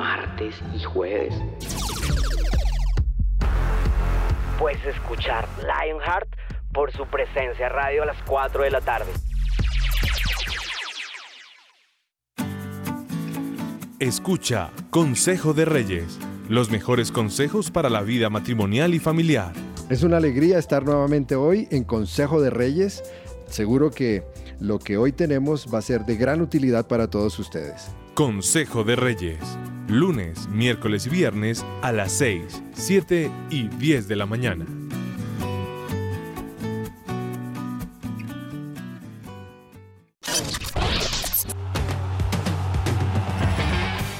Martes y jueves. Puedes escuchar Lionheart por su presencia radio a las 4 de la tarde. Escucha Consejo de Reyes, los mejores consejos para la vida matrimonial y familiar. Es una alegría estar nuevamente hoy en Consejo de Reyes. Seguro que lo que hoy tenemos va a ser de gran utilidad para todos ustedes. Consejo de Reyes lunes, miércoles y viernes a las 6, 7 y 10 de la mañana.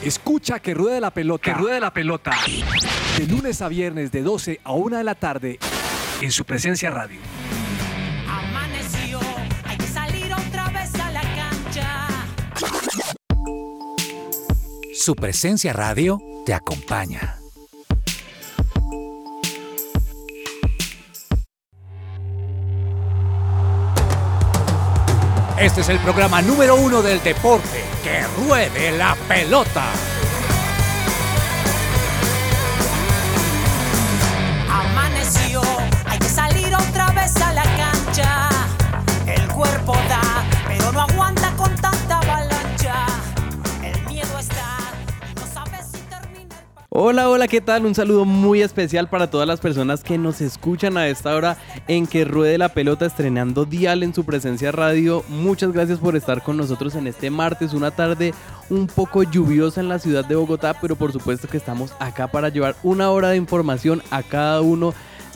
Escucha que ruede la pelota. Que ruede la pelota. De lunes a viernes de 12 a 1 de la tarde en su presencia radio. Su presencia radio te acompaña. Este es el programa número uno del deporte. Que ruede la pelota. Hola, hola, ¿qué tal? Un saludo muy especial para todas las personas que nos escuchan a esta hora en que ruede la pelota estrenando Dial en su presencia radio. Muchas gracias por estar con nosotros en este martes, una tarde un poco lluviosa en la ciudad de Bogotá, pero por supuesto que estamos acá para llevar una hora de información a cada uno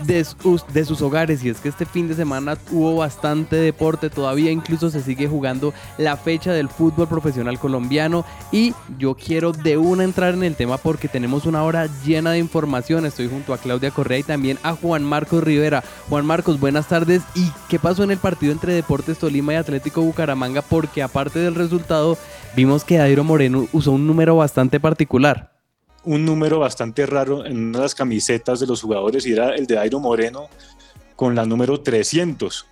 de sus, de sus hogares. Y es que este fin de semana hubo bastante deporte, todavía incluso se sigue jugando la fecha del fútbol profesional colombiano. Y yo quiero de una entrar en el tema porque tenemos una hora llena de información. Estoy junto a Claudia Correa y también a Juan Marcos Rivera. Juan Marcos, buenas tardes. ¿Y qué pasó en el partido entre Deportes Tolima y Atlético Bucaramanga? Porque aparte del resultado, vimos que Dairo Moreno usó un número bastante particular un número bastante raro en una de las camisetas de los jugadores y era el de Dairo Moreno con la número 300,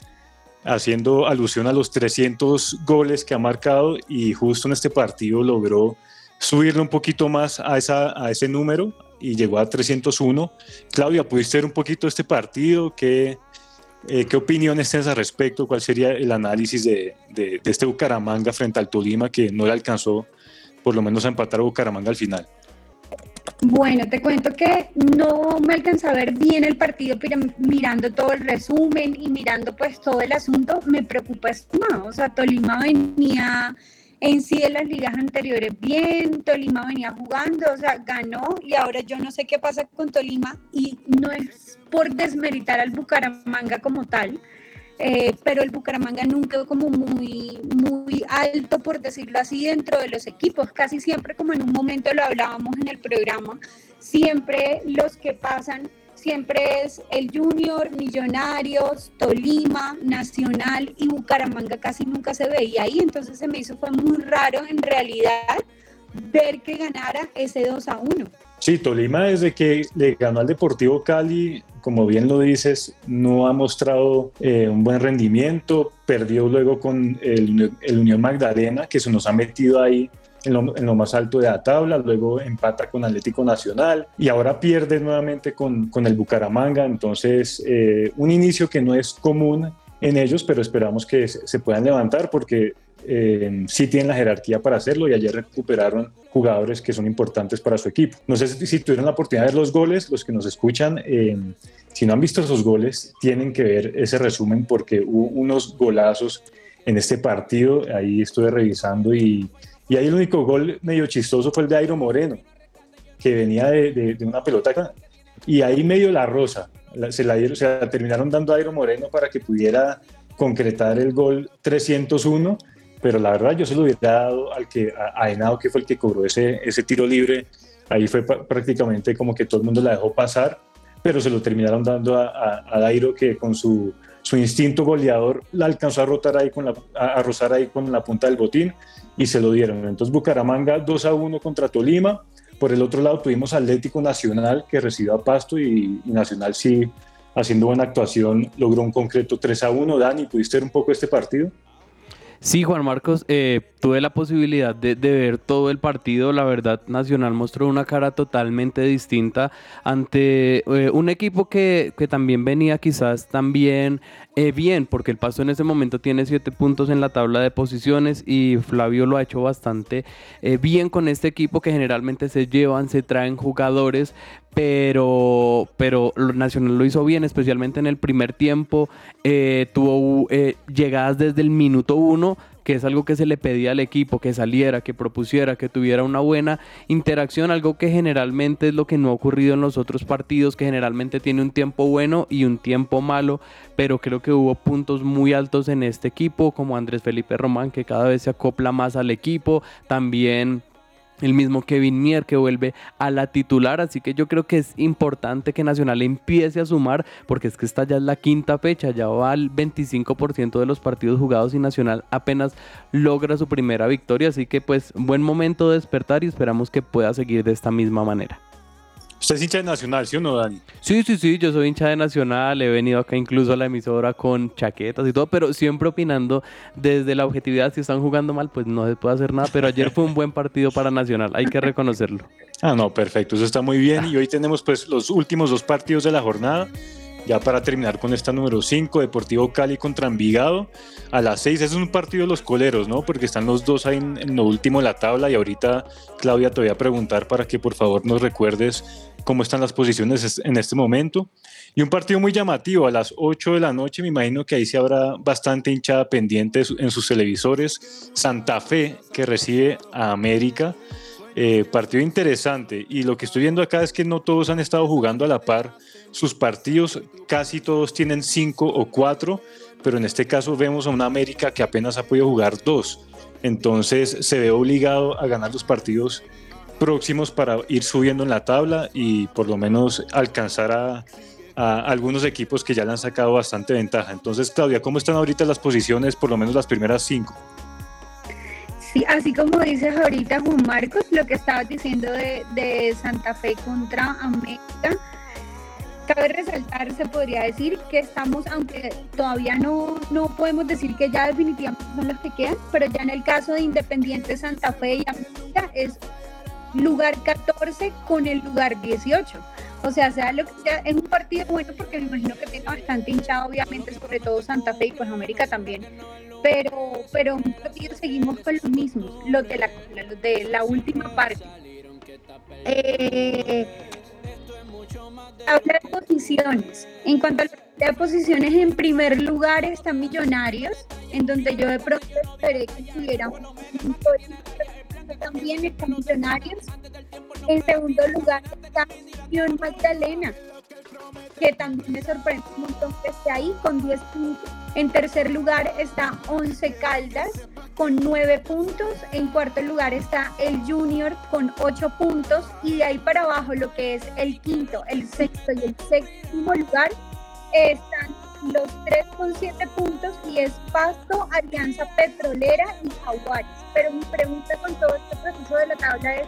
haciendo alusión a los 300 goles que ha marcado y justo en este partido logró subirle un poquito más a, esa, a ese número y llegó a 301. Claudia, ¿pudiste ver un poquito este partido? ¿Qué, eh, ¿Qué opiniones tienes al respecto? ¿Cuál sería el análisis de, de, de este Bucaramanga frente al Tolima que no le alcanzó por lo menos a empatar a Bucaramanga al final? Bueno, te cuento que no me alcanza a ver bien el partido, pero mirando todo el resumen y mirando pues todo el asunto, me preocupa más. O sea, Tolima venía en sí de las ligas anteriores bien, Tolima venía jugando, o sea, ganó y ahora yo no sé qué pasa con Tolima y no es por desmeritar al Bucaramanga como tal, eh, pero el Bucaramanga nunca como muy, muy alto, por decirlo así, dentro de los equipos. Casi siempre, como en un momento lo hablábamos en el programa, siempre los que pasan, siempre es el Junior, Millonarios, Tolima, Nacional y Bucaramanga casi nunca se veía ahí. Entonces se me hizo, fue muy raro en realidad ver que ganara ese 2 a 1. Sí, Tolima desde que le ganó al Deportivo Cali como bien lo dices, no ha mostrado eh, un buen rendimiento, perdió luego con el, Unión Magdalena, que se nos ha metido ahí en lo, en lo, más alto de la tabla, luego empata con Atlético Nacional y ahora pierde nuevamente con, con el Bucaramanga, entonces eh, un inicio que no es común en ellos, pero esperamos que se puedan levantar porque eh, sí tienen la jerarquía para hacerlo y ayer recuperaron jugadores que son importantes para su equipo. No sé si, tuvieron la oportunidad de ver los goles, los que nos escuchan, eh, si no han visto esos goles, tienen que ver ese resumen porque hubo unos golazos en este partido, ahí estuve revisando y, y ahí el único gol medio chistoso fue el de Airo Moreno, que venía de, de, una pelota y ahí medio la rosa, se la, dieron, se la terminaron dando a Airo Moreno para que pudiera concretar el gol 301 pero la verdad yo se lo hubiera dado al que, a, Henao, que fue el que cobró ese, ese tiro libre. Ahí fue prácticamente como que todo el mundo la dejó pasar, pero se lo terminaron dando a, a, Dairo, que con su, su, instinto goleador la alcanzó a, rotar ahí con la, a, rozar ahí con la punta del botín y se lo dieron. Entonces Bucaramanga 2 a 1 contra Tolima. Por el otro lado tuvimos Atlético Nacional que recibió a Pasto y, y Nacional sí, haciendo buena actuación, logró un concreto 3 a 1. Dani, ¿pudiste ver un poco este partido? Sí, Juan Marcos, eh, tuve la posibilidad de, ver todo el partido. La verdad, Nacional mostró una cara totalmente distinta ante eh, un equipo que, que, también venía quizás también eh, bien, porque el Pasto en ese momento tiene siete puntos en la tabla de posiciones y Flavio lo ha hecho bastante eh, bien con este equipo que generalmente se llevan, se traen jugadores, pero, pero Nacional lo hizo bien, especialmente en el primer tiempo, eh, tuvo llegadas desde el minuto uno que es algo que se le pedía al equipo, que saliera, que propusiera, que tuviera una buena interacción, algo que generalmente es lo que no ha ocurrido en los otros partidos, que generalmente tiene un tiempo bueno y un tiempo malo, pero creo que hubo puntos muy altos en este equipo, como Andrés Felipe Román, que cada vez se acopla más al equipo, también el mismo Kevin Mier que vuelve a la titular, así que yo creo que es importante que Nacional empiece a sumar, porque es que esta ya es la quinta fecha, ya va al 25% de los partidos jugados y Nacional apenas logra su primera victoria, así que pues buen momento de despertar y esperamos que pueda seguir de esta misma manera. Usted es hincha de Nacional, ¿sí o no, Dani? Sí, sí, sí, yo soy hincha de Nacional, he venido acá incluso a la emisora con chaquetas y todo, pero siempre opinando desde la objetividad, si están jugando mal, pues no se puede hacer nada, pero ayer fue un buen partido para Nacional, hay que reconocerlo. Ah, no, perfecto, eso está muy bien y hoy tenemos pues los últimos dos partidos de la jornada. Ya para terminar con esta número 5, Deportivo Cali contra Envigado. A las 6 es un partido de los coleros, ¿no? Porque están los dos ahí en, lo último de la tabla y ahorita Claudia te voy a preguntar para que por favor nos recuerdes cómo están las posiciones en este momento. Y un partido muy llamativo a las 8 de la noche, me imagino que ahí se habrá bastante hinchada pendiente en sus televisores. Santa Fe que recibe a América. Eh, partido interesante y lo que estoy viendo acá es que no todos han estado jugando a la par sus partidos, casi todos tienen cinco o cuatro, pero en este caso vemos a una América que apenas ha podido jugar dos, entonces se ve obligado a ganar los partidos próximos para ir subiendo en la tabla y por lo menos alcanzar a, algunos equipos que ya le han sacado bastante ventaja. Entonces, Claudia, ¿cómo están ahorita las posiciones, por lo menos las primeras cinco? Sí, así como dices ahorita Juan Marcos, lo que estabas diciendo de Santa Fe contra América, cabe resaltar, se podría decir que estamos, aunque todavía no, no podemos decir que ya definitivamente son los que quedan, pero ya en el caso de Independiente Santa Fe y América es lugar 14 con el lugar 18. O sea, sea lo que sea, es un partido bueno porque me imagino que tiene bastante hinchado, obviamente, sobre todo Santa Fe y pues América también pero, pero un partido seguimos con los mismos, los de la, los de la última parte. Eh, habla de posiciones. En cuanto a las posiciones, en primer lugar están Millonarios, en donde yo de pronto esperé que tuviéramos también están Millonarios. En segundo lugar está Unión Magdalena, que también me sorprende un montón que esté ahí con 10 puntos. En tercer lugar está Once Caldas con 9 puntos. En cuarto lugar está el Junior con 8 puntos. Y de ahí para abajo lo que es el quinto, el sexto y el séptimo lugar están los tres con 7 puntos y es Pasto, Alianza Petrolera y Jaguares. Pero mi pregunta con todo este proceso de la tabla es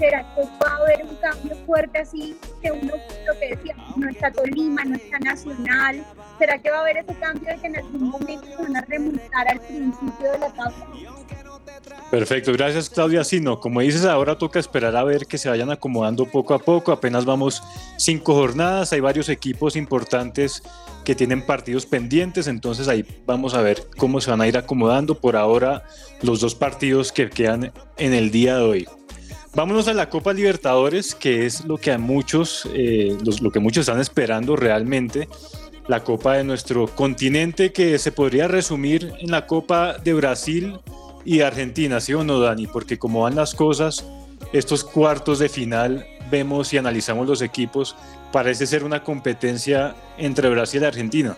¿Será que va a haber un cambio fuerte así que uno, lo que decía, no está Tolima, no está Nacional? ¿Será que va a haber ese cambio de que en algún momento se van a remontar al principio de la tabla? Perfecto, gracias Claudia Sino. Como dices, ahora toca esperar a ver que se vayan acomodando poco a poco. Apenas vamos cinco jornadas, hay varios equipos importantes que tienen partidos pendientes, entonces ahí vamos a ver cómo se van a ir acomodando. Por ahora, los dos partidos que quedan en el día de hoy. Vámonos a la Copa Libertadores, que es lo que muchos, eh, lo que muchos están esperando realmente. La Copa de nuestro continente, que se podría resumir en la Copa de Brasil y Argentina, ¿sí o no, Dani? Porque como van las cosas, estos cuartos de final vemos y analizamos los equipos, parece ser una competencia entre Brasil y Argentina.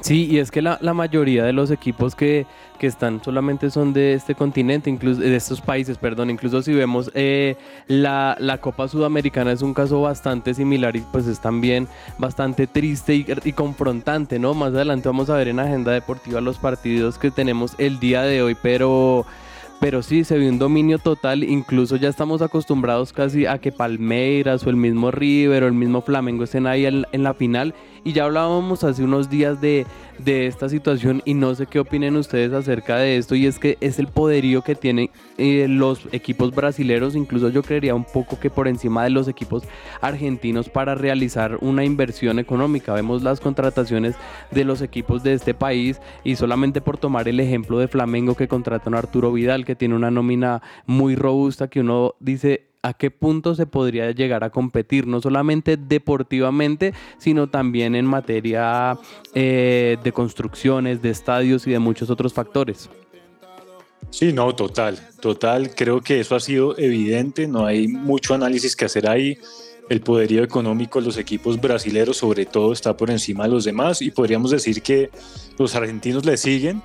Sí, y es que la, la mayoría de los equipos que, que, están solamente son de este continente, incluso de estos países, perdón, incluso si vemos eh, la, la, Copa Sudamericana es un caso bastante similar y pues es también bastante triste y, y, confrontante, ¿no? Más adelante vamos a ver en Agenda Deportiva los partidos que tenemos el día de hoy, pero pero sí se vio un dominio total, incluso ya estamos acostumbrados casi a que Palmeiras o el mismo River o el mismo Flamengo estén ahí en, en la final y ya hablábamos hace unos días de, de, esta situación y no sé qué opinen ustedes acerca de esto y es que es el poderío que tienen eh, los equipos brasileños, incluso yo creería un poco que por encima de los equipos argentinos para realizar una inversión económica. Vemos las contrataciones de los equipos de este país y solamente por tomar el ejemplo de Flamengo que contratan a Arturo Vidal que tiene una nómina muy robusta que uno dice a qué punto se podría llegar a competir, no solamente deportivamente, sino también en materia eh, de construcciones, de estadios y de muchos otros factores. Sí, no, total, total. Creo que eso ha sido evidente, no hay mucho análisis que hacer ahí. El poderío económico de los equipos brasileños sobre todo está por encima de los demás y podríamos decir que los argentinos le siguen.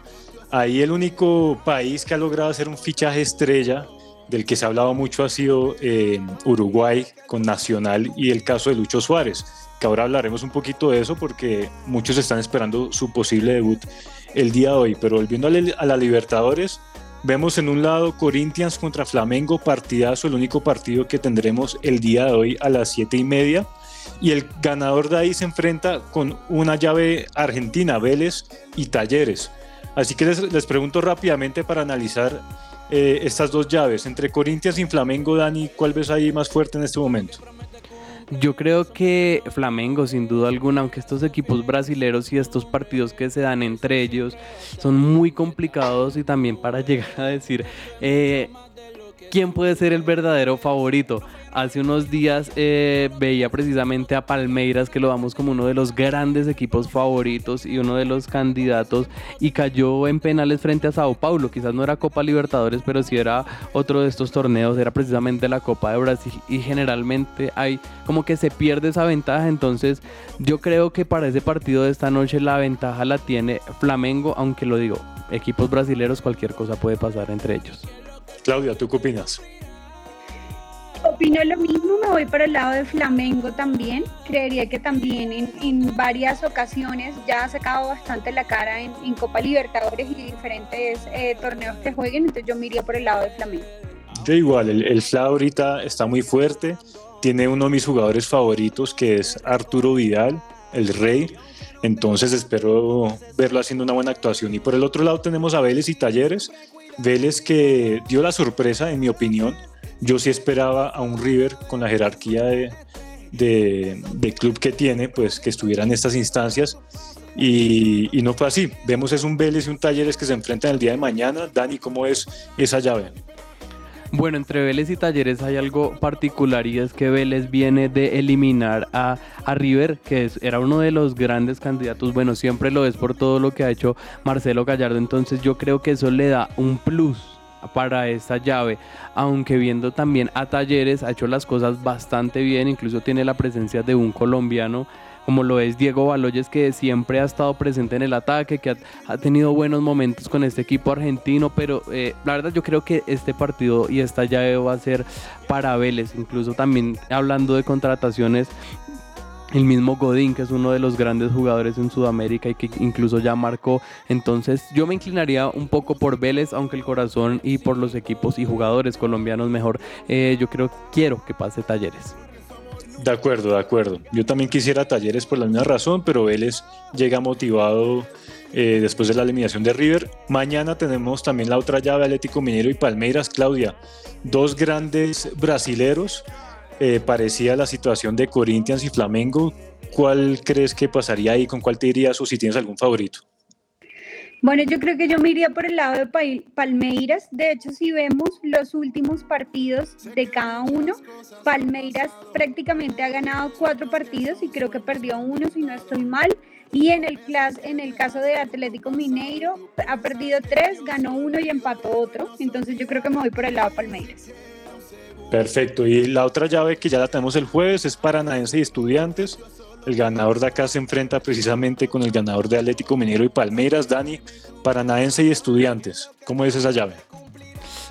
Ahí el único país que ha logrado hacer un fichaje estrella del que se ha hablado mucho ha sido eh, Uruguay con Nacional y el caso de Lucho Suárez, que ahora hablaremos un poquito de eso porque muchos están esperando su posible debut el día de hoy. Pero volviendo a la Libertadores, vemos en un lado Corinthians contra Flamengo, partidazo, el único partido que tendremos el día de hoy a las siete y media. Y el ganador de ahí se enfrenta con una llave argentina, Vélez y Talleres. Así que les, les pregunto rápidamente para analizar eh, estas dos llaves entre Corinthians y Flamengo, Dani, ¿cuál ves ahí más fuerte en este momento? Yo creo que Flamengo, sin duda alguna, aunque estos equipos brasileros y estos partidos que se dan entre ellos son muy complicados y también para llegar a decir eh, quién puede ser el verdadero favorito hace unos días eh, veía precisamente a Palmeiras, que lo damos como uno de los grandes equipos favoritos y uno de los candidatos, y cayó en penales frente a Sao Paulo. Quizás no era Copa Libertadores, pero sí era otro de estos torneos, era precisamente la Copa de Brasil, y generalmente hay como que se pierde esa ventaja. Entonces, yo creo que para ese partido de esta noche la ventaja la tiene Flamengo, aunque lo digo, equipos brasileños, cualquier cosa puede pasar entre ellos. Claudia, ¿tú qué opinas? Opino lo mismo, me voy para el lado de Flamengo también. Creería que también en, en varias ocasiones ya ha sacado bastante la cara en, en Copa Libertadores y diferentes eh, torneos que jueguen, entonces yo me iría por el lado de Flamengo. Yo igual, el, el Fla ahorita está muy fuerte, tiene uno de mis jugadores favoritos que es Arturo Vidal, el rey, entonces espero verlo haciendo una buena actuación. Y por el otro lado tenemos a Vélez y Talleres, Vélez que dio la sorpresa, en mi opinión, yo sí esperaba a un River con la jerarquía de, club que tiene, pues que estuviera en estas instancias. Y, y, no fue así. Vemos es un Vélez y un Talleres que se enfrentan el día de mañana. Dani, ¿cómo es esa llave? Bueno, entre Vélez y Talleres hay algo particular y es que Vélez viene de eliminar a, a River, que era uno de los grandes candidatos. Bueno, siempre lo es por todo lo que ha hecho Marcelo Gallardo. Entonces yo creo que eso le da un plus para esta llave, aunque viendo también a Talleres ha hecho las cosas bastante bien, incluso tiene la presencia de un colombiano como lo es Diego Baloyes, que siempre ha estado presente en el ataque, que ha, tenido buenos momentos con este equipo argentino, pero eh, la verdad yo creo que este partido y esta llave va a ser para Vélez, incluso también hablando de contrataciones el mismo Godín, que es uno de los grandes jugadores en Sudamérica y que incluso ya marcó. Entonces yo me inclinaría un poco por Vélez, aunque el corazón y por los equipos y jugadores colombianos mejor, eh, yo creo, quiero que pase Talleres. De acuerdo, de acuerdo. Yo también quisiera Talleres por la misma razón, pero Vélez llega motivado eh, después de la eliminación de River. Mañana tenemos también la otra llave, Atlético Minero y Palmeiras. Claudia, dos grandes brasileros eh, parecía la situación de Corinthians y Flamengo. ¿Cuál crees que pasaría ahí? ¿Con cuál te dirías o si tienes algún favorito? Bueno, yo creo que yo me iría por el lado de Palmeiras. De hecho, si vemos los últimos partidos de cada uno, Palmeiras prácticamente ha ganado cuatro partidos y creo que perdió uno, si no estoy mal. Y en el, en el caso de Atlético Mineiro, ha perdido tres, ganó uno y empató otro. Entonces yo creo que me voy por el lado de Palmeiras. Perfecto. Y la otra llave que ya la tenemos el jueves es Paranaense y Estudiantes. El ganador de acá se enfrenta precisamente con el ganador de Atlético Minero y Palmeiras, Dani, Paranaense y Estudiantes. ¿Cómo es esa llave?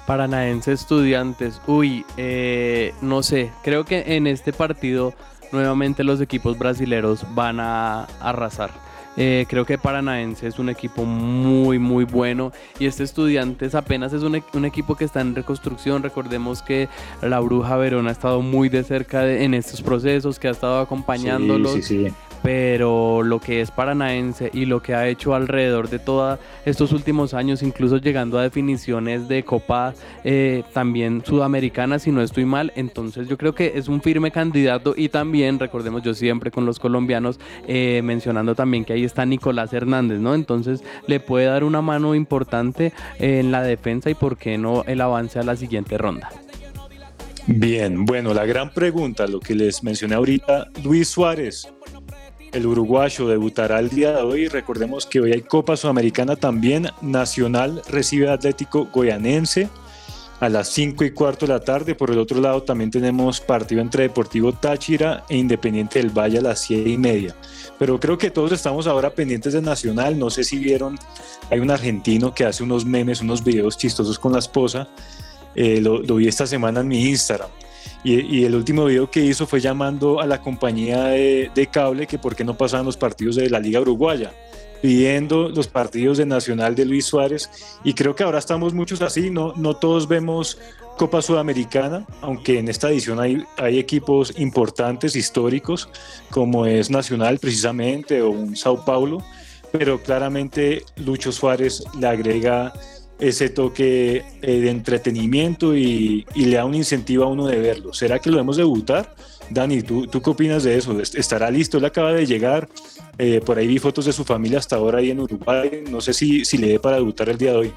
Paranaense Estudiantes. Uy, eh, no sé. Creo que en este partido nuevamente los equipos brasileros van a arrasar. Eh, creo que Paranaense es un equipo muy, muy bueno. Y este Estudiantes apenas es un, un, equipo que está en reconstrucción. Recordemos que la Bruja Verona ha estado muy de cerca en estos procesos, que ha estado acompañándolos. Sí, sí, sí pero lo que es paranaense y lo que ha hecho alrededor de todos estos últimos años, incluso llegando a definiciones de Copa eh, también sudamericanas, si no estoy mal, entonces yo creo que es un firme candidato y también, recordemos yo siempre con los colombianos, eh, mencionando también que ahí está Nicolás Hernández, ¿no? Entonces le puede dar una mano importante en la defensa y por qué no el avance a la siguiente ronda. Bien, bueno, la gran pregunta, lo que les mencioné ahorita, Luis Suárez, el uruguayo debutará el día de hoy. Recordemos que hoy hay Copa Sudamericana también. Nacional recibe Atlético Goyanense a las 5 y cuarto de la tarde. Por el otro lado también tenemos partido entre Deportivo Táchira e Independiente del Valle a las 7 y media. Pero creo que todos estamos ahora pendientes de Nacional. No sé si vieron, hay un argentino que hace unos memes, unos videos chistosos con la esposa. Eh, lo vi esta semana en mi Instagram y, el último video que hizo fue llamando a la compañía de, cable que por qué no pasaban los partidos de la Liga Uruguaya, pidiendo los partidos de Nacional de Luis Suárez. Y creo que ahora estamos muchos así, no, no todos vemos Copa Sudamericana, aunque en esta edición hay, hay equipos importantes, históricos, como es Nacional precisamente o un Sao Paulo, pero claramente Lucho Suárez le agrega ese toque eh, de entretenimiento y, le da un incentivo a uno de verlo. ¿Será que lo debemos debutar? Dani, ¿tú, ¿tú qué opinas de eso? ¿Estará listo? Él acaba de llegar, eh, por ahí vi fotos de su familia hasta ahora ahí en Uruguay, no sé si, si le dé para debutar el día de hoy.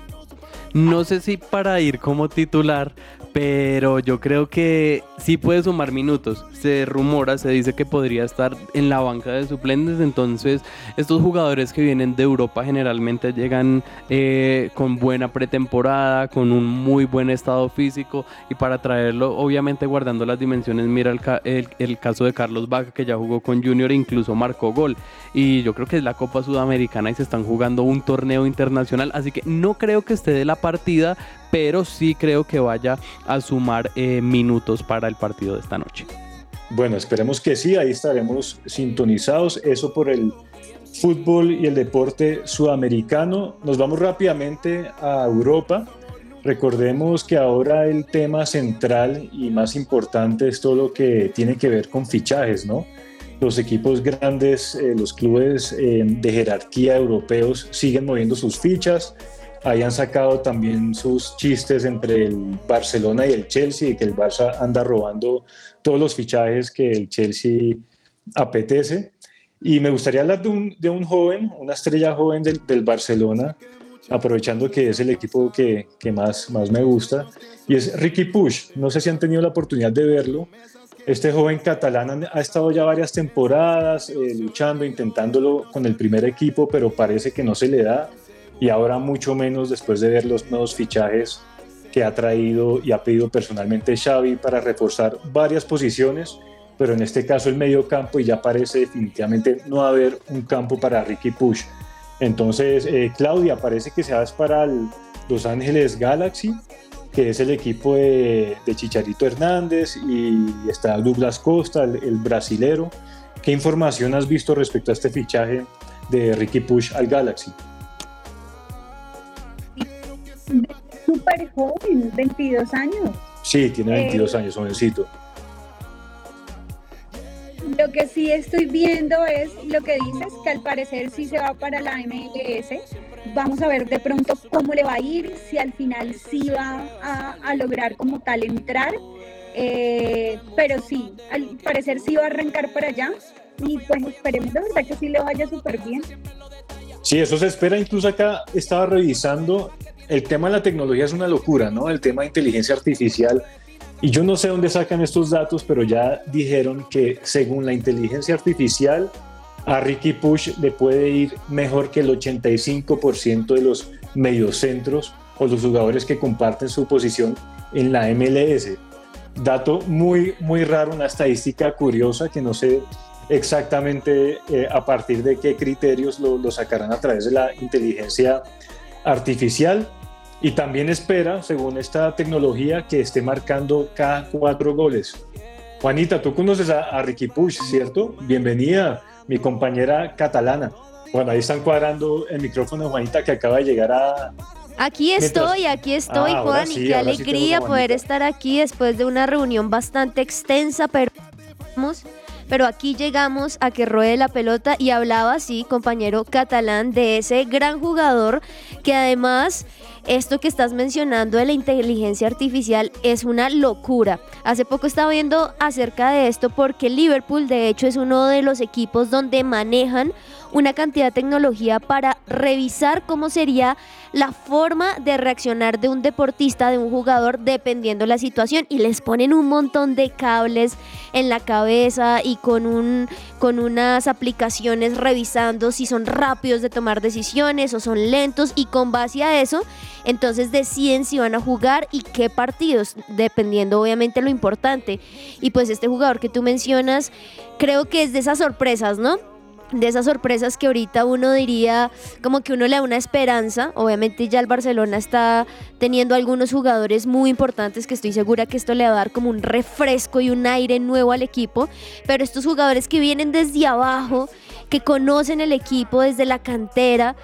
No sé si para ir como titular, pero yo creo que sí puede sumar minutos. Se rumora, se dice que podría estar en la banca de suplentes, entonces estos jugadores que vienen de Europa generalmente llegan eh, con buena pretemporada, con un muy buen estado físico y para traerlo, obviamente guardando las dimensiones, mira el, el, caso de Carlos Vaca que ya jugó con Junior e incluso marcó gol. Y yo creo que es la Copa Sudamericana y se están jugando un torneo internacional, así que no creo que esté de la partida, pero sí creo que vaya a sumar eh, minutos para el partido de esta noche. Bueno, esperemos que sí, ahí estaremos sintonizados. Eso por el fútbol y el deporte sudamericano. Nos vamos rápidamente a Europa. Recordemos que ahora el tema central y más importante es todo lo que tiene que ver con fichajes, ¿no? Los equipos grandes, eh, los clubes eh, de jerarquía europeos siguen moviendo sus fichas hayan sacado también sus chistes entre el Barcelona y el Chelsea, y que el Barça anda robando todos los fichajes que el Chelsea apetece. Y me gustaría hablar de un, de un joven, una estrella joven del, del, Barcelona, aprovechando que es el equipo que, que, más, más me gusta, y es Ricky Push. No sé si han tenido la oportunidad de verlo. Este joven catalán ha estado ya varias temporadas eh, luchando, intentándolo con el primer equipo, pero parece que no se le da y ahora mucho menos después de ver los nuevos fichajes que ha traído y ha pedido personalmente Xavi para reforzar varias posiciones, pero en este caso el medio campo y ya parece definitivamente no haber un campo para Ricky Push. Entonces, eh, Claudia, parece que se va para Los Ángeles Galaxy, que es el equipo de, Chicharito Hernández y está Douglas Costa, el, el brasilero. ¿Qué información has visto respecto a este fichaje de Ricky Push al Galaxy? Súper joven, 22 años. Sí, tiene 22 Eh, años, jovencito. Lo que sí estoy viendo es lo que dices, que al parecer sí se va para la MLS. Vamos a ver de pronto cómo le va a ir, si al final sí va a, a lograr como tal entrar. Eh, pero sí, al parecer sí va a arrancar para allá. Y pues esperemos de verdad que sí le vaya súper bien. Sí, eso se espera. Incluso acá estaba revisando. El tema de la tecnología es una locura, ¿no? El tema de inteligencia artificial. Y yo no sé dónde sacan estos datos, pero ya dijeron que según la inteligencia artificial, a Ricky Push le puede ir mejor que el 85% de los mediocentros o los jugadores que comparten su posición en la MLS. Dato muy, muy raro, una estadística curiosa que no sé exactamente eh, a partir de qué criterios lo, lo sacarán a través de la inteligencia artificial y también espera, según esta tecnología, que esté marcando cada cuatro goles. Juanita, tú conoces a, a Ricky Push, ¿cierto? Bienvenida, mi compañera catalana. Bueno, ahí están cuadrando el micrófono, Juanita, que acaba de llegar a... Aquí estoy, Mientras- aquí estoy, Ah, Juan, sí, y qué sí alegría poder estar aquí después de una reunión bastante extensa, pero pero aquí llegamos a que ruede la pelota y hablaba así, compañero catalán, de ese gran jugador que además esto que estás mencionando de la inteligencia artificial es una locura. Hace poco estaba viendo acerca de esto porque Liverpool de hecho es uno de los equipos donde manejan una cantidad de tecnología para revisar cómo sería la forma de reaccionar de un deportista, de un jugador, dependiendo la situación. Y les ponen un montón de cables en la cabeza y con, un, con unas aplicaciones revisando si son rápidos de tomar decisiones o son lentos. Y con base a eso, entonces deciden si van a jugar y qué partidos, dependiendo obviamente lo importante. Y pues este jugador que tú mencionas, creo que es de esas sorpresas, ¿no? De esas sorpresas que ahorita uno diría como que uno le da una esperanza. Obviamente ya el Barcelona está teniendo algunos jugadores muy importantes que estoy segura que esto le va a dar como un refresco y un aire nuevo al equipo. Pero estos jugadores que vienen desde abajo, que conocen el equipo desde la cantera.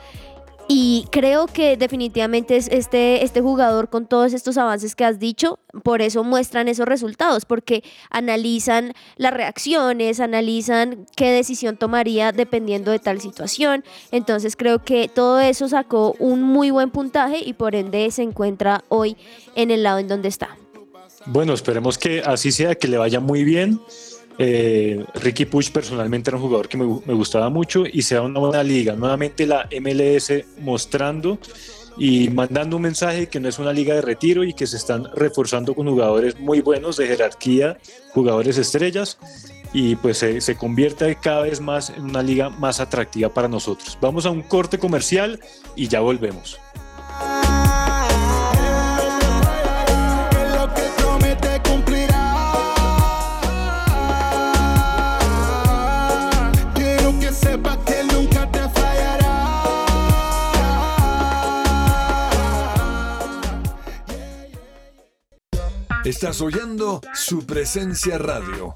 Y creo que definitivamente es este, este jugador con todos estos avances que has dicho, por eso muestran esos resultados, porque analizan las reacciones, analizan qué decisión tomaría dependiendo de tal situación. Entonces creo que todo eso sacó un muy buen puntaje y por ende se encuentra hoy en el lado en donde está. Bueno, esperemos que así sea, que le vaya muy bien. Eh, Ricky Push personalmente era un jugador que me, gu- me gustaba mucho y sea una buena liga. Nuevamente la MLS mostrando y mandando un mensaje que no es una liga de retiro y que se están reforzando con jugadores muy buenos de jerarquía, jugadores estrellas y pues se, se convierte cada vez más en una liga más atractiva para nosotros. Vamos a un corte comercial y ya volvemos. Estás oyendo su presencia radio.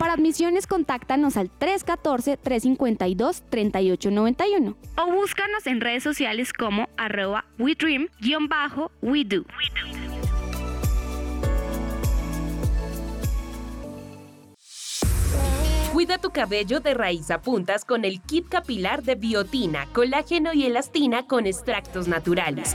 Para admisiones, contáctanos al 314-352-3891 o búscanos en redes sociales como arroba WeDream-WeDo. Cuida tu cabello de raíz a puntas con el kit capilar de biotina, colágeno y elastina con extractos naturales.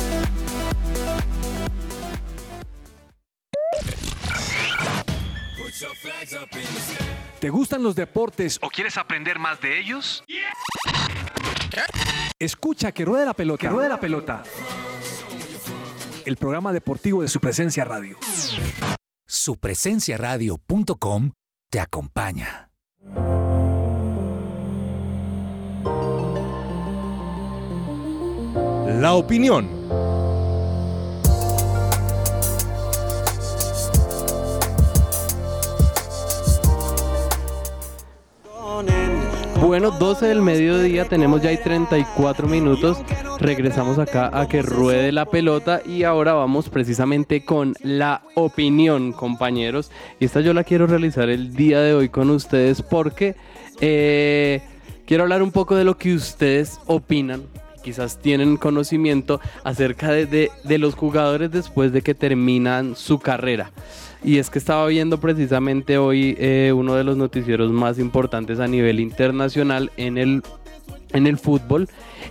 ¿Te gustan los deportes o quieres aprender más de ellos? Escucha que ruede la pelota. Que ruede la pelota. El programa deportivo de su presencia radio. Supresenciaradio.com te acompaña. La opinión. Bueno, 12 del mediodía, tenemos ya ahí 34 minutos. Regresamos acá a que ruede la pelota y ahora vamos precisamente con la opinión, compañeros. Y esta yo la quiero realizar el día de hoy con ustedes porque eh, quiero hablar un poco de lo que ustedes opinan. Quizás tienen conocimiento acerca de- de los jugadores después de que terminan su carrera. Y es que estaba viendo precisamente hoy eh, uno de los noticieros más importantes a nivel internacional en el, en el fútbol.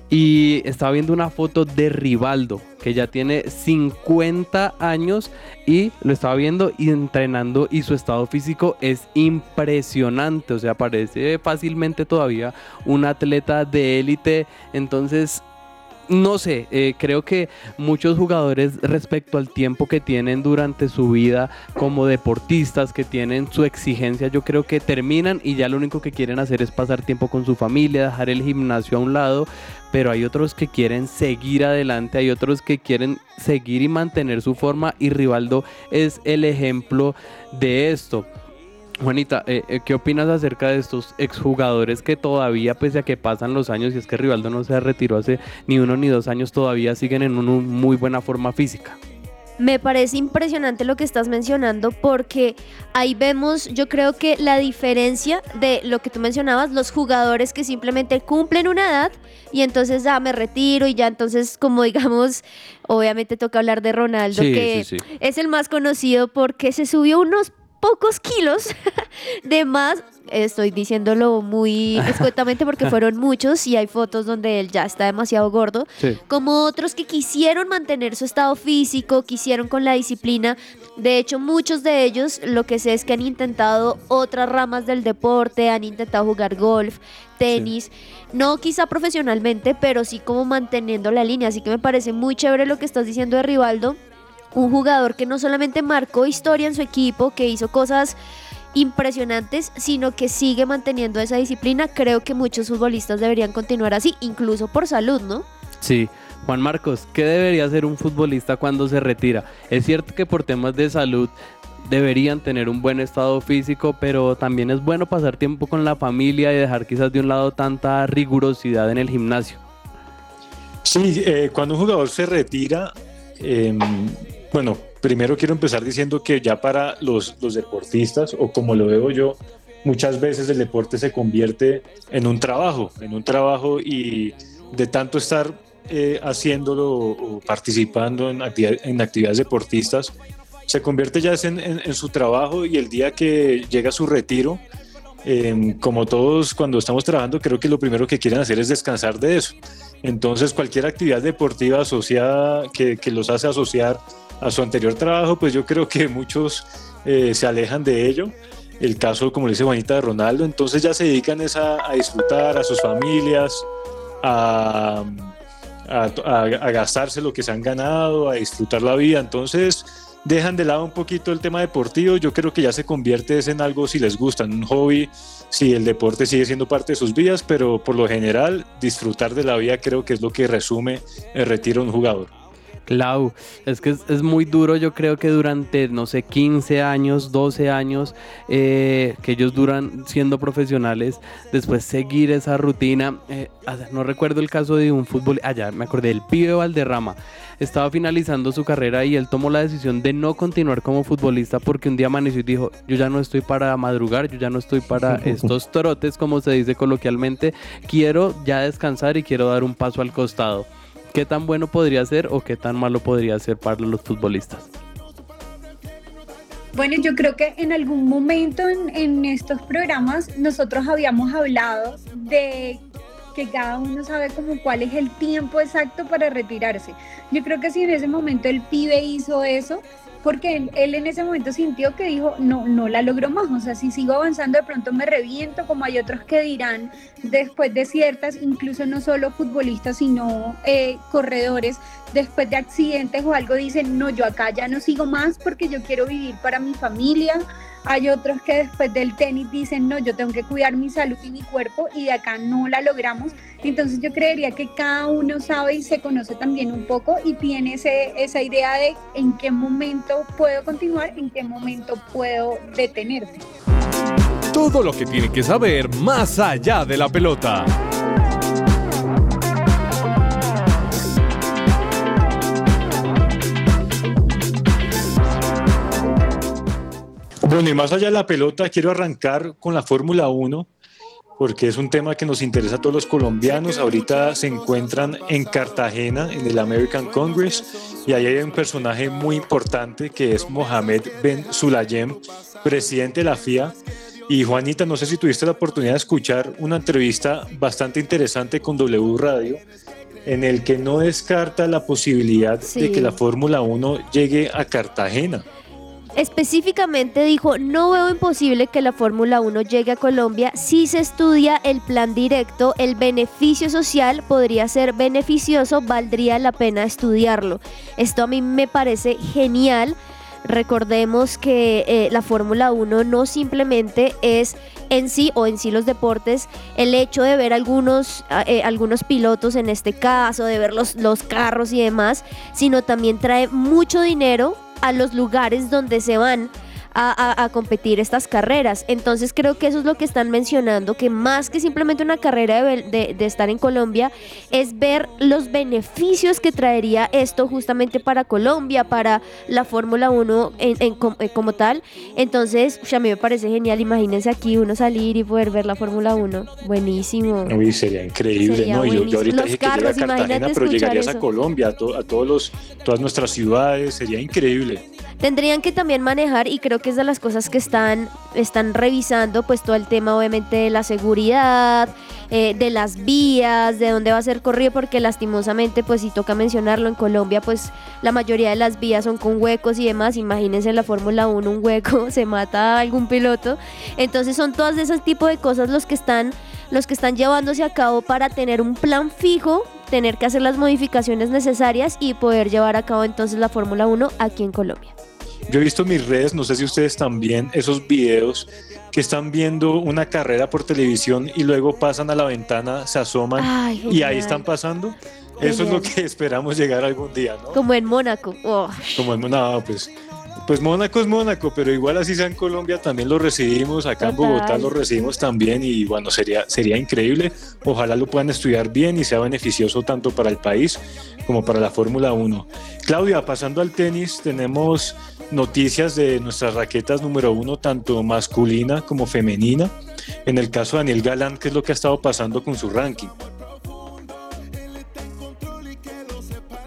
Y estaba viendo una foto de Rivaldo, que ya tiene 50 años y lo estaba viendo y entrenando y su estado físico es impresionante. O sea, parece fácilmente todavía un atleta de élite. Entonces, no sé, eh, creo que muchos jugadores respecto al tiempo que tienen durante su vida como deportistas, que tienen su exigencia, yo creo que terminan y ya lo único que quieren hacer es pasar tiempo con su familia, dejar el gimnasio a un lado, pero hay otros que quieren seguir adelante, hay otros que quieren seguir y mantener su forma y Rivaldo es el ejemplo de esto. Juanita, eh, eh, ¿qué opinas acerca de estos exjugadores que todavía, pese a que pasan los años, y es que Rivaldo no se retiró hace ni uno ni dos años, todavía siguen en una muy buena forma física? Me parece impresionante lo que estás mencionando porque ahí vemos, yo creo que la diferencia de lo que tú mencionabas, los jugadores que simplemente cumplen una edad y entonces ya me retiro y ya entonces como digamos, obviamente toca hablar de Ronaldo Sí, que sí, sí. es el más conocido porque se subió unos pocos kilos de más. Estoy diciéndolo muy escuetamente porque fueron muchos y hay fotos donde él ya está demasiado gordo Sí. como otros que quisieron mantener su estado físico, quisieron con la disciplina. De hecho, muchos de ellos lo que sé es que han intentado otras ramas del deporte, han intentado jugar golf, tenis, no quizá profesionalmente, pero sí como manteniendo la línea. Así que me parece muy chévere lo que estás diciendo de Rivaldo. Un jugador que no solamente marcó historia en su equipo, que hizo cosas impresionantes, sino que sigue manteniendo esa disciplina. Creo que muchos futbolistas deberían continuar así, incluso por salud, ¿no? Sí. Juan Marcos, ¿qué debería hacer un futbolista cuando se retira? Es cierto que por temas de salud deberían tener un buen estado físico, pero también es bueno pasar tiempo con la familia y dejar quizás de un lado tanta rigurosidad en el gimnasio. Sí, eh, cuando un jugador se retira, em, bueno, primero quiero empezar diciendo que ya para los, los deportistas, o como lo veo yo, muchas veces el deporte se convierte en un trabajo, en un trabajo y de tanto estar eh, haciéndolo o participando en, actividad- en actividades deportistas, se convierte ya en, en- su trabajo y el día que llega su retiro, em, como todos cuando estamos trabajando, creo que lo primero que quieren hacer es descansar de eso. Entonces, cualquier actividad deportiva asociada que, que los hace asociar a su anterior trabajo, pues yo creo que muchos eh, se alejan de ello. El caso, como le dice Juanita, de Ronaldo, entonces ya se dedican es a, disfrutar, a sus familias, a, a, a- gastarse lo que se han ganado, a disfrutar la vida. Entonces dejan de lado un poquito el tema deportivo. Yo creo que ya se convierte en algo si les gusta, en un hobby, si el deporte sigue siendo parte de sus vidas, pero por lo general disfrutar de la vida creo que es lo que resume el retiro de un jugador. Clau, es que es, es muy duro, yo creo que durante, no sé, 15 años, 12 años eh, que ellos duran siendo profesionales, después seguir esa rutina. eh, ah, no recuerdo el caso de un fútbol, allá me acordé, el pibe Valderrama. Estaba finalizando su carrera y él tomó la decisión de no continuar como futbolista porque un día amaneció y dijo, yo ya no estoy para madrugar, yo ya no estoy para estos trotes, como se dice coloquialmente, quiero ya descansar y quiero dar un paso al costado. ¿Qué tan bueno podría ser o qué tan malo podría ser para los futbolistas? Bueno, yo creo que en algún momento en, en estos programas nosotros habíamos hablado de que cada uno sabe como cuál es el tiempo exacto para retirarse. Yo creo que si en ese momento el pibe hizo eso, porque él, en ese momento sintió que dijo, no, no la logró más, o sea, si sigo avanzando de pronto me reviento, como hay otros que dirán después de ciertas, incluso no solo futbolistas, sino eh, corredores, después de accidentes o algo dicen, no, yo acá ya no sigo más porque yo quiero vivir para mi familia. Hay otros que después del tenis dicen, no, yo tengo que cuidar mi salud y mi cuerpo y de acá no la logramos. Entonces yo creería que cada uno sabe y se conoce también un poco y tiene ese, esa idea de en qué momento puedo continuar, en qué momento puedo detenerme. Todo lo que tiene que saber más allá de la pelota. Bueno, y más allá de la pelota, quiero arrancar con la Fórmula 1, porque es un tema que nos interesa a todos los colombianos. Ahorita se encuentran en Cartagena, en el American Congress, y ahí hay un personaje muy importante que es Mohamed Ben Sulayem, presidente de la FIA. Y Juanita, no sé si tuviste la oportunidad de escuchar una entrevista bastante interesante con W Radio, en el que no descarta la posibilidad Sí. de que la Fórmula 1 llegue a Cartagena. Específicamente dijo, no veo imposible que la Fórmula 1 llegue a Colombia si se estudia el plan directo, el beneficio social podría ser beneficioso, valdría la pena estudiarlo. Esto a mí me parece genial. Recordemos que eh, la Fórmula 1 no simplemente es en sí o en sí los deportes el hecho de ver algunos, eh, algunos pilotos en este caso, de ver los, los carros y demás, sino también trae mucho dinero a los lugares donde se van a, a- a competir estas carreras. Entonces creo que eso es lo que están mencionando, que más que simplemente una carrera de, de- de estar en Colombia, es ver los beneficios que traería esto justamente para Colombia, para la Fórmula 1 en- en eh, como tal. Entonces, a mí me parece genial, imagínense aquí uno salir y poder ver la Fórmula 1. Buenísimo. Uy, sería increíble, Sería ¿no? Yo, yo ahorita Los dije que llega a carros, Cartagena, pero llegarías a. Colombia, a, to- a todos los, todas nuestras ciudades, sería increíble. Tendrían que también manejar, y creo que es de las cosas que están, están revisando, pues todo el tema obviamente de la seguridad, eh, de las vías, de dónde va a ser corrido, porque lastimosamente, pues si toca mencionarlo, en Colombia pues la mayoría de las vías son con huecos y demás, imagínense en la Fórmula 1 un hueco, se mata a algún piloto, entonces son todas esas tipos de cosas los que están los que están llevándose a cabo para tener un plan fijo, tener que hacer las modificaciones necesarias y poder llevar a cabo entonces la Fórmula 1 aquí en Colombia. Yo he visto en mis redes, no sé si ustedes también, esos videos que están viendo una carrera por televisión y luego pasan a la ventana, se asoman Ay, y ahí están pasando. Eso es lo que esperamos llegar algún día, ¿no? Como en Mónaco. Oh, Como en, no, pues, pues Mónaco es Mónaco, pero igual así sea en Colombia también lo recibimos, acá en. Bogotá lo recibimos también y bueno, sería, sería increíble. Ojalá lo puedan estudiar bien y sea beneficioso tanto para el país como para la Fórmula 1. Claudia, pasando al tenis, tenemos noticias de nuestras raquetas número uno, tanto masculina como femenina. En el caso de Daniel Galán, ¿qué es lo que ha estado pasando con su ranking?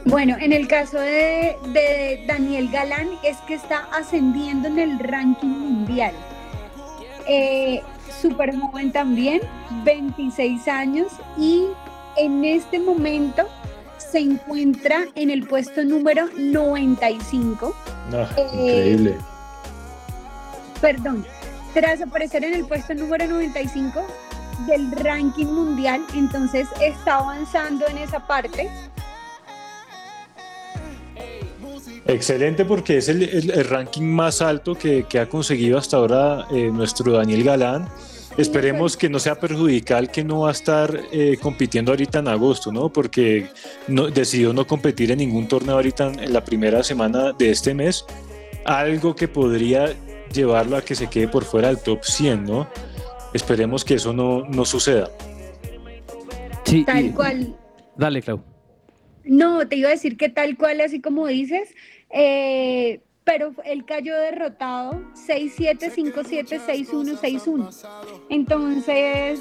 Bueno, en el caso de, de Daniel Galán es que está ascendiendo en el ranking mundial. Eh, Súper joven también, 26 años y en este momento se encuentra en el puesto número 95. Ah, Eh, increíble. Perdón, tras aparecer en el puesto número 95 del ranking mundial, entonces está avanzando en esa parte Excelente porque es el, el- el ranking más alto que, que ha conseguido hasta ahora eh, nuestro Daniel Galán. Esperemos que no sea perjudicial que no va a estar eh, compitiendo ahorita en agosto, ¿no? Porque no, decidió no competir en ningún torneo ahorita en, en la primera semana de este mes. Algo que podría llevarlo a que se quede por fuera del top 100, ¿no? Esperemos que eso no, no suceda. Sí, Tal y- cual. Dale, Clau. No, te iba a decir que tal cual, así como dices, eh, pero él cayó derrotado 6-7, 5-7, 6-1, 6-1. Entonces,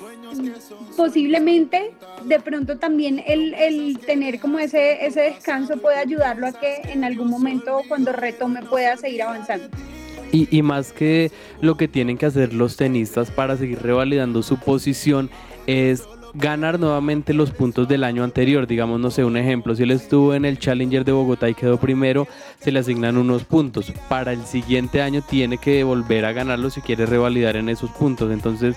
posiblemente, de pronto también el, el tener como ese, ese descanso puede ayudarlo a que en algún momento cuando retome pueda seguir avanzando. Y, y más que lo que tienen que hacer los tenistas para seguir revalidando su posición es ganar nuevamente los puntos del año anterior. Digamos, no sé, un ejemplo, si él estuvo en el Challenger de Bogotá y quedó primero, se le asignan unos puntos. Para el siguiente año tiene que volver a ganarlos si quiere revalidar en esos puntos. Entonces,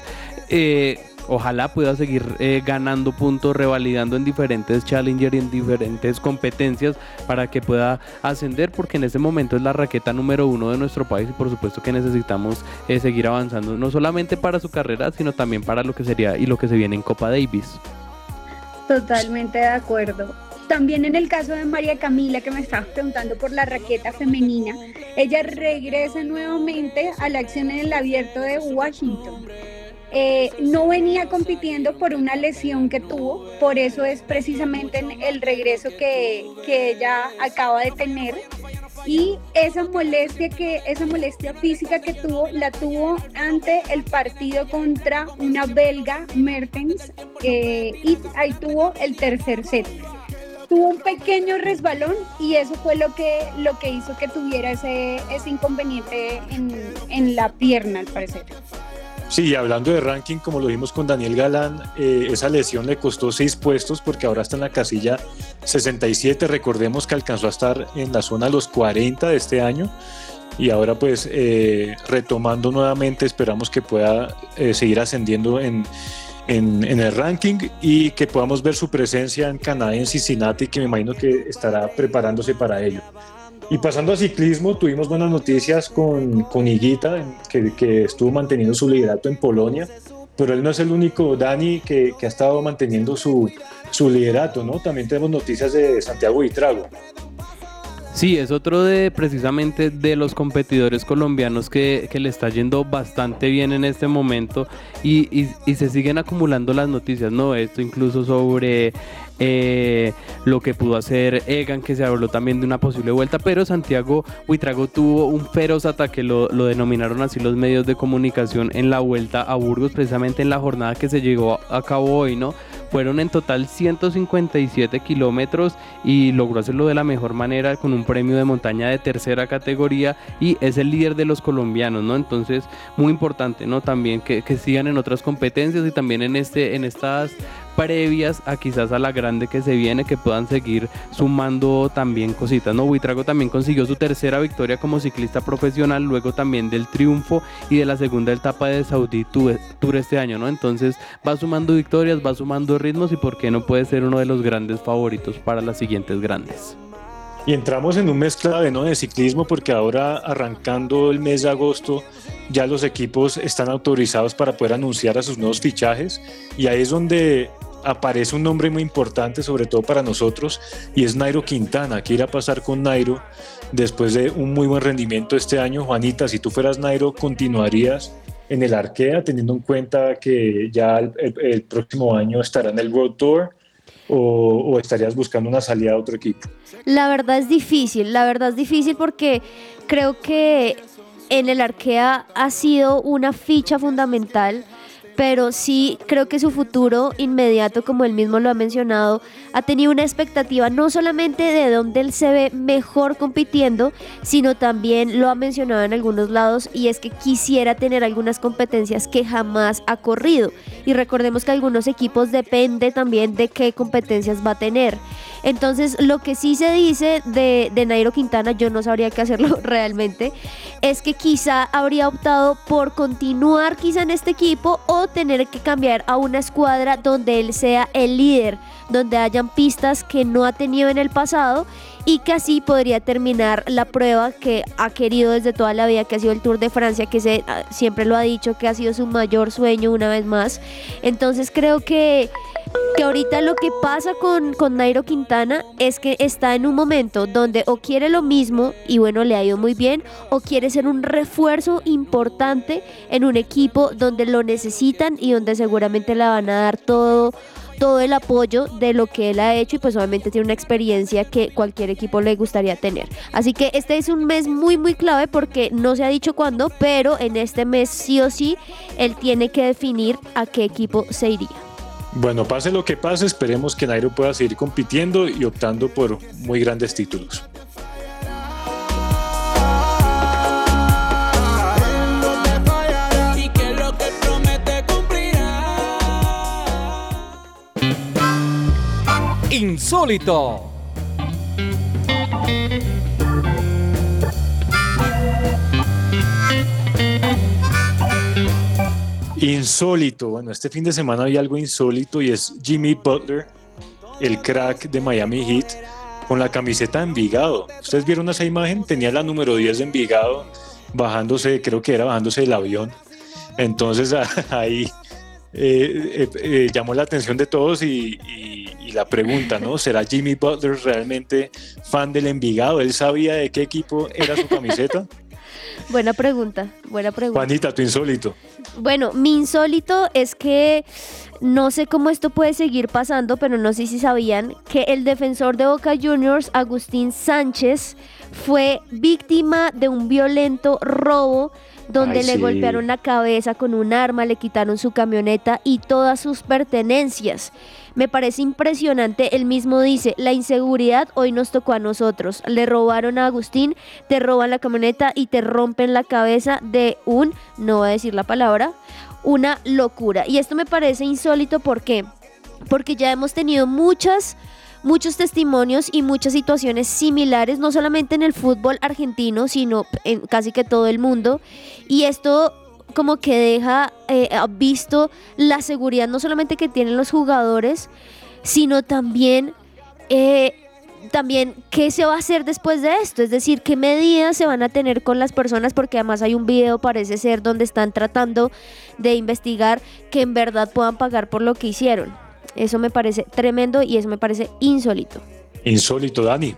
eh, ojalá pueda seguir eh, ganando puntos, revalidando en diferentes Challenger y en diferentes competencias para que pueda ascender, porque en este momento es la raqueta número uno de nuestro país y por supuesto que necesitamos eh, seguir avanzando, no solamente para su carrera, sino también para lo que sería y lo que se viene en Copa Davis. Totalmente de acuerdo. También en el caso de María Camila, que me estabas preguntando por la raqueta femenina, ella regresa nuevamente a la acción en el abierto de Washington. Eh, no venía compitiendo por una lesión que tuvo, por eso es precisamente en el regreso que, que ella acaba de tener. Y esa molestia que, esa molestia física que tuvo, la tuvo ante el partido contra una belga, Mertens, eh, y ahí tuvo el tercer set. Tuvo un pequeño resbalón y eso fue lo que, lo que hizo que tuviera ese, ese inconveniente en, en la pierna, al parecer. Sí, hablando de ranking, como lo vimos con Daniel Galán, eh, esa lesión le costó seis puestos porque ahora está en la casilla 67. Recordemos que alcanzó a estar en la zona de los 40 de este año y ahora pues eh, retomando nuevamente esperamos que pueda eh, seguir ascendiendo en, en, en el ranking y que podamos ver su presencia en Canadá, en Cincinnati, que me imagino que estará preparándose para ello. Y pasando a ciclismo, tuvimos buenas noticias con, con Higuita, que, que estuvo manteniendo su liderato en Polonia, pero él no es el único, Dani, que, que ha estado manteniendo su, su liderato, ¿no? También tenemos noticias de Santiago Buitrago. Sí, es otro de precisamente de los competidores colombianos que, que le está yendo bastante bien en este momento y- y se siguen acumulando las noticias, ¿no? Esto incluso sobre eh, lo que pudo hacer Egan, que se habló también de una posible vuelta, pero Santiago Huitrago tuvo un feroz ataque, lo, lo denominaron así los medios de comunicación en la vuelta a Burgos, precisamente en la jornada que se llegó a cabo hoy, ¿no? Fueron en total 157 kilómetros y logró hacerlo de la mejor manera con un premio de montaña de tercera categoría y es el líder de los colombianos, ¿no? Entonces, muy importante, ¿no? También que, que sigan en otras competencias y también en, este, en estas previas a quizás a la grande que se viene, que puedan seguir sumando también cositas, ¿no? Buitrago también consiguió su tercera victoria como ciclista profesional, luego también del triunfo y de la segunda etapa de Saudi Tour este año, ¿no? Entonces va sumando victorias, va sumando ritmos y por qué no puede ser uno de los grandes favoritos para las siguientes grandes. Y entramos en un mes clave ¿no? de ciclismo porque ahora arrancando el mes de agosto ya los equipos están autorizados para poder anunciar a sus nuevos fichajes y ahí es donde aparece un nombre muy importante sobre todo para nosotros y es Nairo Quintana. ¿Qué irá a pasar con Nairo después de un muy buen rendimiento este año? Juanita, si tú fueras Nairo, ¿continuarías en el Arkea teniendo en cuenta que ya el, próximo año estará en el World Tour? O, o estarías buscando una salida a otro equipo? La verdad es difícil, la verdad es difícil porque creo que en el Arkea ha sido una ficha fundamental, pero sí creo que su futuro inmediato, como él mismo lo ha mencionado, ha tenido una expectativa no solamente de donde él se ve mejor compitiendo, sino también lo ha mencionado en algunos lados y es que quisiera tener algunas competencias que jamás ha corrido. Y recordemos que algunos equipos depende también de qué competencias va a tener. Entonces, lo que sí se dice de, de Nairo Quintana, yo no sabría qué hacerlo realmente, es que quizá habría optado por continuar quizá en este equipo o tener que cambiar a una escuadra donde él sea el líder, donde hayan pistas que no ha tenido en el pasado y que así podría terminar la prueba que ha querido desde toda la vida, que ha sido el Tour de Francia, que se, ah, siempre lo ha dicho, que ha sido su mayor sueño una vez más. Entonces creo que que ahorita lo que pasa con, con Nairo Quintana es que está en un momento donde o quiere lo mismo y bueno, le ha ido muy bien, o quiere ser un refuerzo importante en un equipo donde lo necesitan y donde seguramente le van a dar todo todo el apoyo de lo que él ha hecho y pues obviamente tiene una experiencia que cualquier equipo le gustaría tener. Así que este es un mes muy muy clave porque no se ha dicho cuándo, pero en este mes sí o sí él tiene que definir a qué equipo se iría. Bueno, pase lo que pase, esperemos que Nairo pueda seguir compitiendo y optando por muy grandes títulos. Insólito. Insólito. Bueno, este fin de semana había algo insólito y es Jimmy Butler, el crack de Miami Heat, con la camiseta de Envigado. ¿Ustedes vieron esa imagen? Tenía la número 10 de Envigado bajándose, creo que era bajándose del avión. Entonces ahí eh, eh, eh, llamó la atención de todos y, y- y la pregunta, ¿no? ¿Será Jimmy Butler realmente fan del Envigado? ¿Él sabía de qué equipo era su camiseta? Buena pregunta, buena pregunta. Juanita, tu insólito. Bueno, mi insólito es que no sé cómo esto puede seguir pasando, pero no sé si sabían que el defensor de Boca Juniors, Agustín Sánchez, fue víctima de un violento robo donde Ay, le sí. golpearon la cabeza con un arma, le quitaron su camioneta y todas sus pertenencias. Me parece impresionante, él mismo dice, la inseguridad hoy nos tocó a nosotros. Le robaron a Agustín, te roban la camioneta y te rompen la cabeza de un, no voy a decir la palabra, una locura. Y esto me parece insólito, ¿por qué? Porque ya hemos tenido muchas muchos testimonios y muchas situaciones similares, no solamente en el fútbol argentino, sino en casi que todo el mundo. Y esto como que deja eh, visto la seguridad no solamente que tienen los jugadores, sino también... eh, también qué se va a hacer después de esto, es decir, qué medidas se van a tener con las personas, porque además hay un video, parece ser, donde están tratando de investigar que en verdad puedan pagar por lo que hicieron. Eso me parece tremendo y eso me parece insólito. Insólito, Dani.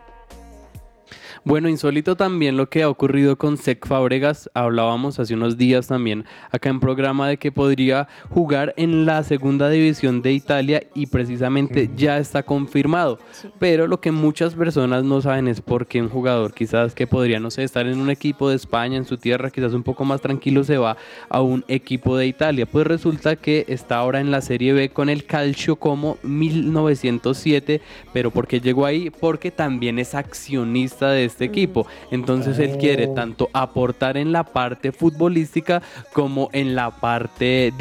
Bueno, insólito también lo que ha ocurrido con Sec Fábregas. Hablábamos hace unos días también acá en programa de que podría jugar en la segunda división de Italia y precisamente ya está confirmado. Pero lo que muchas personas no saben es por qué un jugador quizás que podría, no sé, estar en un equipo de España, en su tierra, quizás un poco más tranquilo, se va a un equipo de Italia. Pues resulta que está ahora en la Serie B con el Calcio como 1907. Pero ¿por qué llegó ahí? Porque también es accionista de este equipo. Entonces él quiere tanto aportar en la parte futbolística como en la parte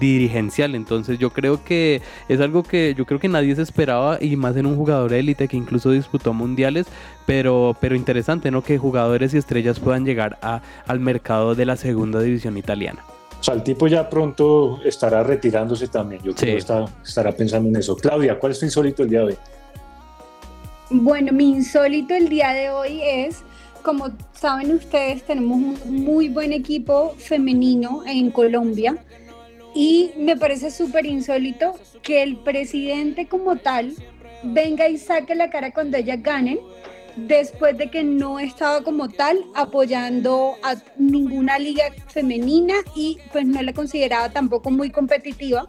dirigencial. Entonces yo creo que es algo que yo creo que nadie se esperaba y más en un jugador élite que incluso disputó mundiales. Pero, pero interesante, ¿no? Que jugadores y estrellas puedan llegar a- al mercado de la segunda división italiana. O sea, el tipo ya pronto estará retirándose también. Yo creo que está- estará pensando en eso. Claudia, ¿cuál es tu insólito el día de hoy? Bueno, mi insólito el día de hoy es, como saben ustedes, tenemos un muy buen equipo femenino en Colombia y me parece súper insólito que el presidente como tal venga y saque la cara cuando ellas ganen después de que no estaba como tal apoyando a ninguna liga femenina y pues no la consideraba tampoco muy competitiva.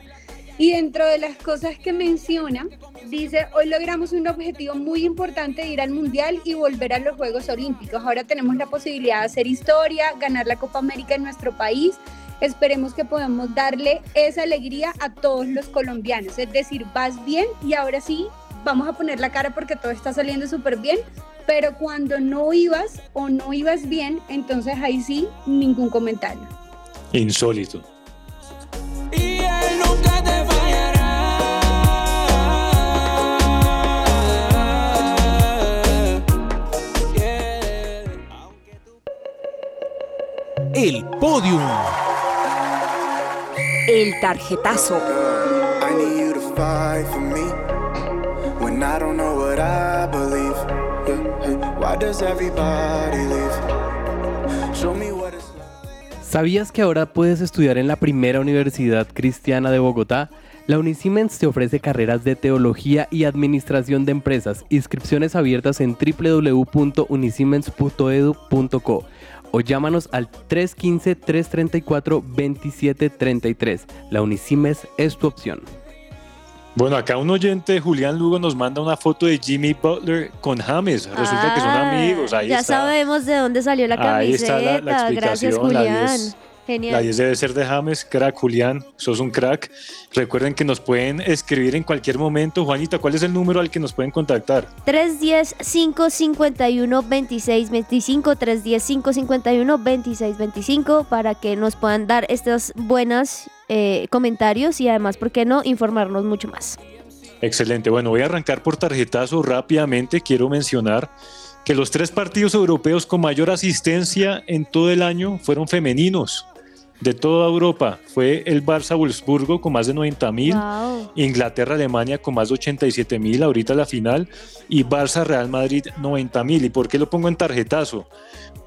Y dentro de las cosas que menciona, dice, hoy logramos un objetivo muy importante de ir al Mundial y volver a los Juegos Olímpicos. Ahora tenemos la posibilidad de hacer historia, ganar la Copa América en nuestro país. Esperemos que podamos darle esa alegría a todos los colombianos. Es decir, vas bien y ahora sí, vamos a poner la cara porque todo está saliendo súper bien. Pero cuando no ibas o no ibas bien, entonces ahí sí, ningún comentario. Insólito. El podium. el tarjetazo. I need you to fight for me when I don't know what I believe. Why does everybody leave? ¿Sabías que ahora puedes estudiar en la primera universidad cristiana de Bogotá? La Unisiemens te ofrece carreras de teología y administración de empresas. Inscripciones abiertas en www.unisiemens.edu.co o llámanos al 315-334-2733. La Unisiemens es tu opción. Bueno, acá un oyente, Julián Lugo, nos manda una foto de Jimmy Butler con James. Resulta que son Ah, amigos. Ahí ya está. sabemos de dónde salió la camiseta. Ahí está la, la Gracias, explicación. La Julián. 10, Genial. la 10 debe ser de James. Crack, Julián. Sos un crack. Recuerden que nos pueden escribir en cualquier momento. Juanita, ¿cuál es el número al que nos pueden contactar? 310-551-2625, 310-551-2625 para que nos puedan dar estas buenas eh, comentarios y además, ¿por qué no?, informarnos mucho más. Excelente. Bueno, voy a arrancar por tarjetazo rápidamente. Quiero mencionar que los tres partidos europeos con mayor asistencia en todo el año fueron femeninos de toda Europa. Fue el Barça Wolfsburgo con más de 90 mil, Inglaterra Alemania con más de 87 mil, ahorita la final, y Barça Real Madrid 90 mil. ¿Y por qué lo pongo en tarjetazo?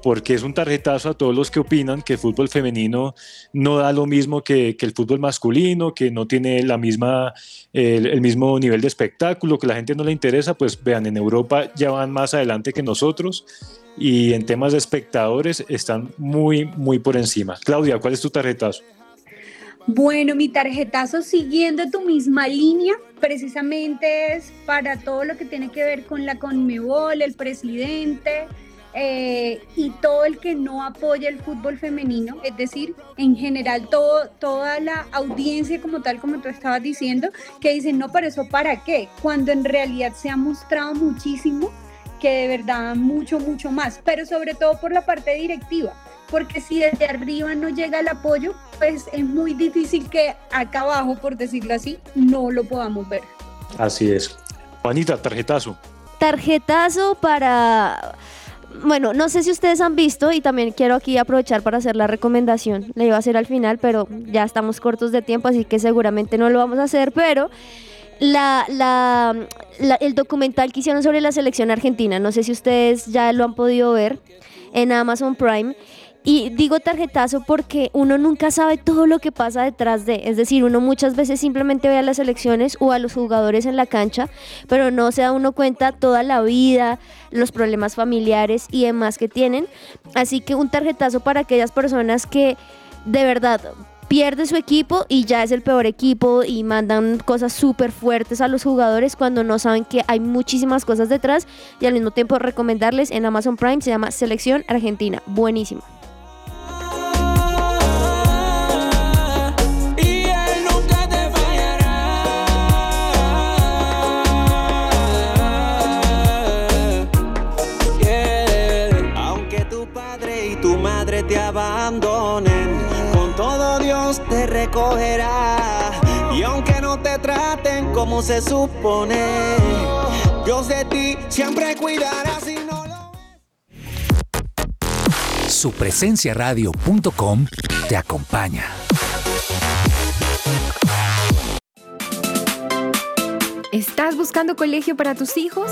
Porque es un tarjetazo a todos los que opinan que el fútbol femenino no da lo mismo que, el fútbol masculino, que no tiene la misma, el, el mismo nivel de espectáculo, que la gente no le interesa. Pues vean, en Europa ya van más adelante que nosotros y en temas de espectadores están muy, muy por encima. Claudia, ¿cuál es tu tarjetazo? Bueno, mi tarjetazo siguiendo tu misma línea, precisamente es para todo lo que tiene que ver con la Conmebol, el presidente eh, y todo el que no apoya el fútbol femenino, es decir, en general todo, toda la audiencia como tal, como tú estabas diciendo, que dicen, no, pero eso para qué, cuando en realidad se ha mostrado muchísimo que de verdad mucho, mucho más, pero sobre todo por la parte directiva, porque si desde arriba no llega el apoyo, pues es muy difícil que acá abajo, por decirlo así, no lo podamos ver. Así es. Juanita, tarjetazo. Tarjetazo para... Bueno, no sé si ustedes han visto y también quiero aquí aprovechar para hacer la recomendación. La iba a hacer al final, pero ya estamos cortos de tiempo, así que seguramente no lo vamos a hacer, pero la, la, el documental que hicieron sobre la selección argentina, no sé si ustedes ya lo han podido ver en Amazon Prime. Y digo tarjetazo porque uno nunca sabe todo lo que pasa detrás de, es decir, uno muchas veces simplemente ve a las selecciones o a los jugadores en la cancha, pero no se da uno cuenta toda la vida, los problemas familiares y demás que tienen. Así que un tarjetazo para aquellas personas que de verdad pierde su equipo y ya es el peor equipo y mandan cosas súper fuertes a los jugadores cuando no saben que hay muchísimas cosas detrás y al mismo tiempo recomendarles en Amazon Prime se llama Selección Argentina, buenísimo. Te abandonen, con todo Dios te recogerá. Y aunque no te traten como se supone, Dios de ti siempre cuidará si no Supresenciaradio.com te acompaña. ¿Estás buscando colegio para tus hijos?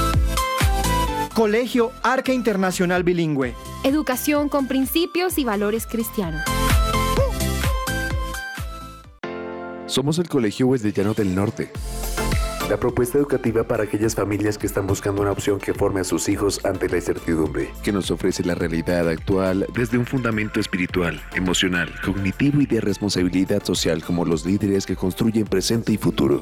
Colegio Arca Internacional Bilingüe. Educación con principios y valores cristianos. Somos el Colegio Llano del Norte. La propuesta educativa para aquellas familias que están buscando una opción que forme a sus hijos ante la incertidumbre. Que nos ofrece la realidad actual desde un fundamento espiritual, emocional, cognitivo y de responsabilidad social como los líderes que construyen presente y futuro.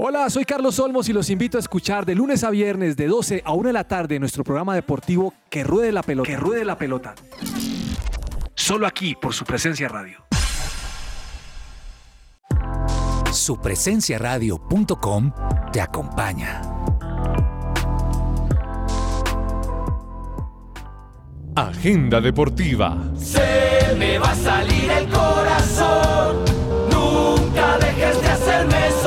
Hola, soy Carlos Olmos y los invito a escuchar de lunes a viernes de 12 a 1 de la tarde nuestro programa deportivo Que Ruede la Pelota. Que Ruede la Pelota. Solo aquí por su presencia radio. Supresenciaradio.com te acompaña. Agenda deportiva. Se me va a salir el corazón. Nunca dejes de hacerme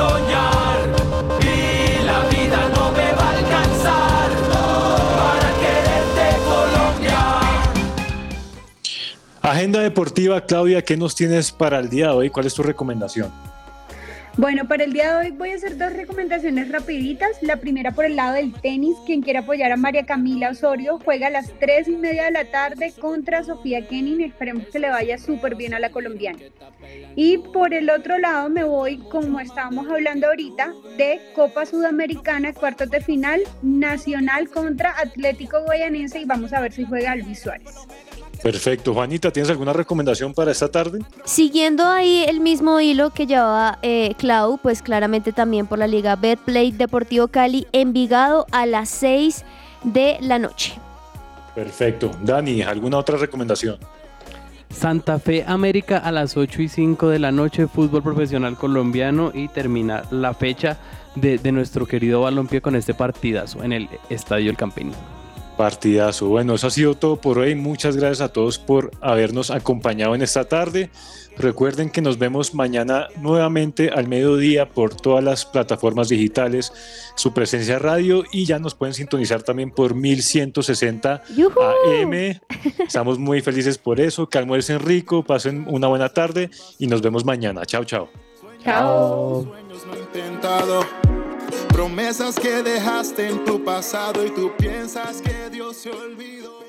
Agenda deportiva, Claudia, ¿qué nos tienes para el día de hoy? ¿Cuál es tu recomendación? Bueno, para el día de hoy voy a hacer dos recomendaciones rapiditas. La primera por el lado del tenis. Quien quiera apoyar a María Camila Osorio juega a las 3 y media de la tarde contra Sofía Kenin. Esperemos que le vaya súper bien a la colombiana. Y por el otro lado me voy, como estábamos hablando ahorita, de Copa Sudamericana, cuartos de final, Nacional contra Atlético Guayanense y vamos a ver si juega Luis Suárez. Perfecto. Juanita, ¿tienes alguna recomendación para esta tarde? Siguiendo ahí el mismo hilo que llevaba eh, Clau, pues claramente también por la Liga Betplay Deportivo Cali, Envigado a las 6 de la noche. Perfecto. Dani, ¿alguna otra recomendación? Santa Fe América a las 8 y 5 de la noche, fútbol profesional colombiano y termina la fecha de, de nuestro querido balompié con este partidazo en el Estadio El Campín. Partidazo. Bueno, eso ha sido todo por hoy. Muchas gracias a todos por habernos acompañado en esta tarde. Recuerden que nos vemos mañana nuevamente al mediodía por todas las plataformas digitales, su presencia radio y ya nos pueden sintonizar también por 1160 AM. Estamos muy felices por eso. Que almuercen rico, pasen una buena tarde y nos vemos mañana. Chao, chao. Chao. Promesas que dejaste en tu pasado y tú piensas que Dios se olvidó.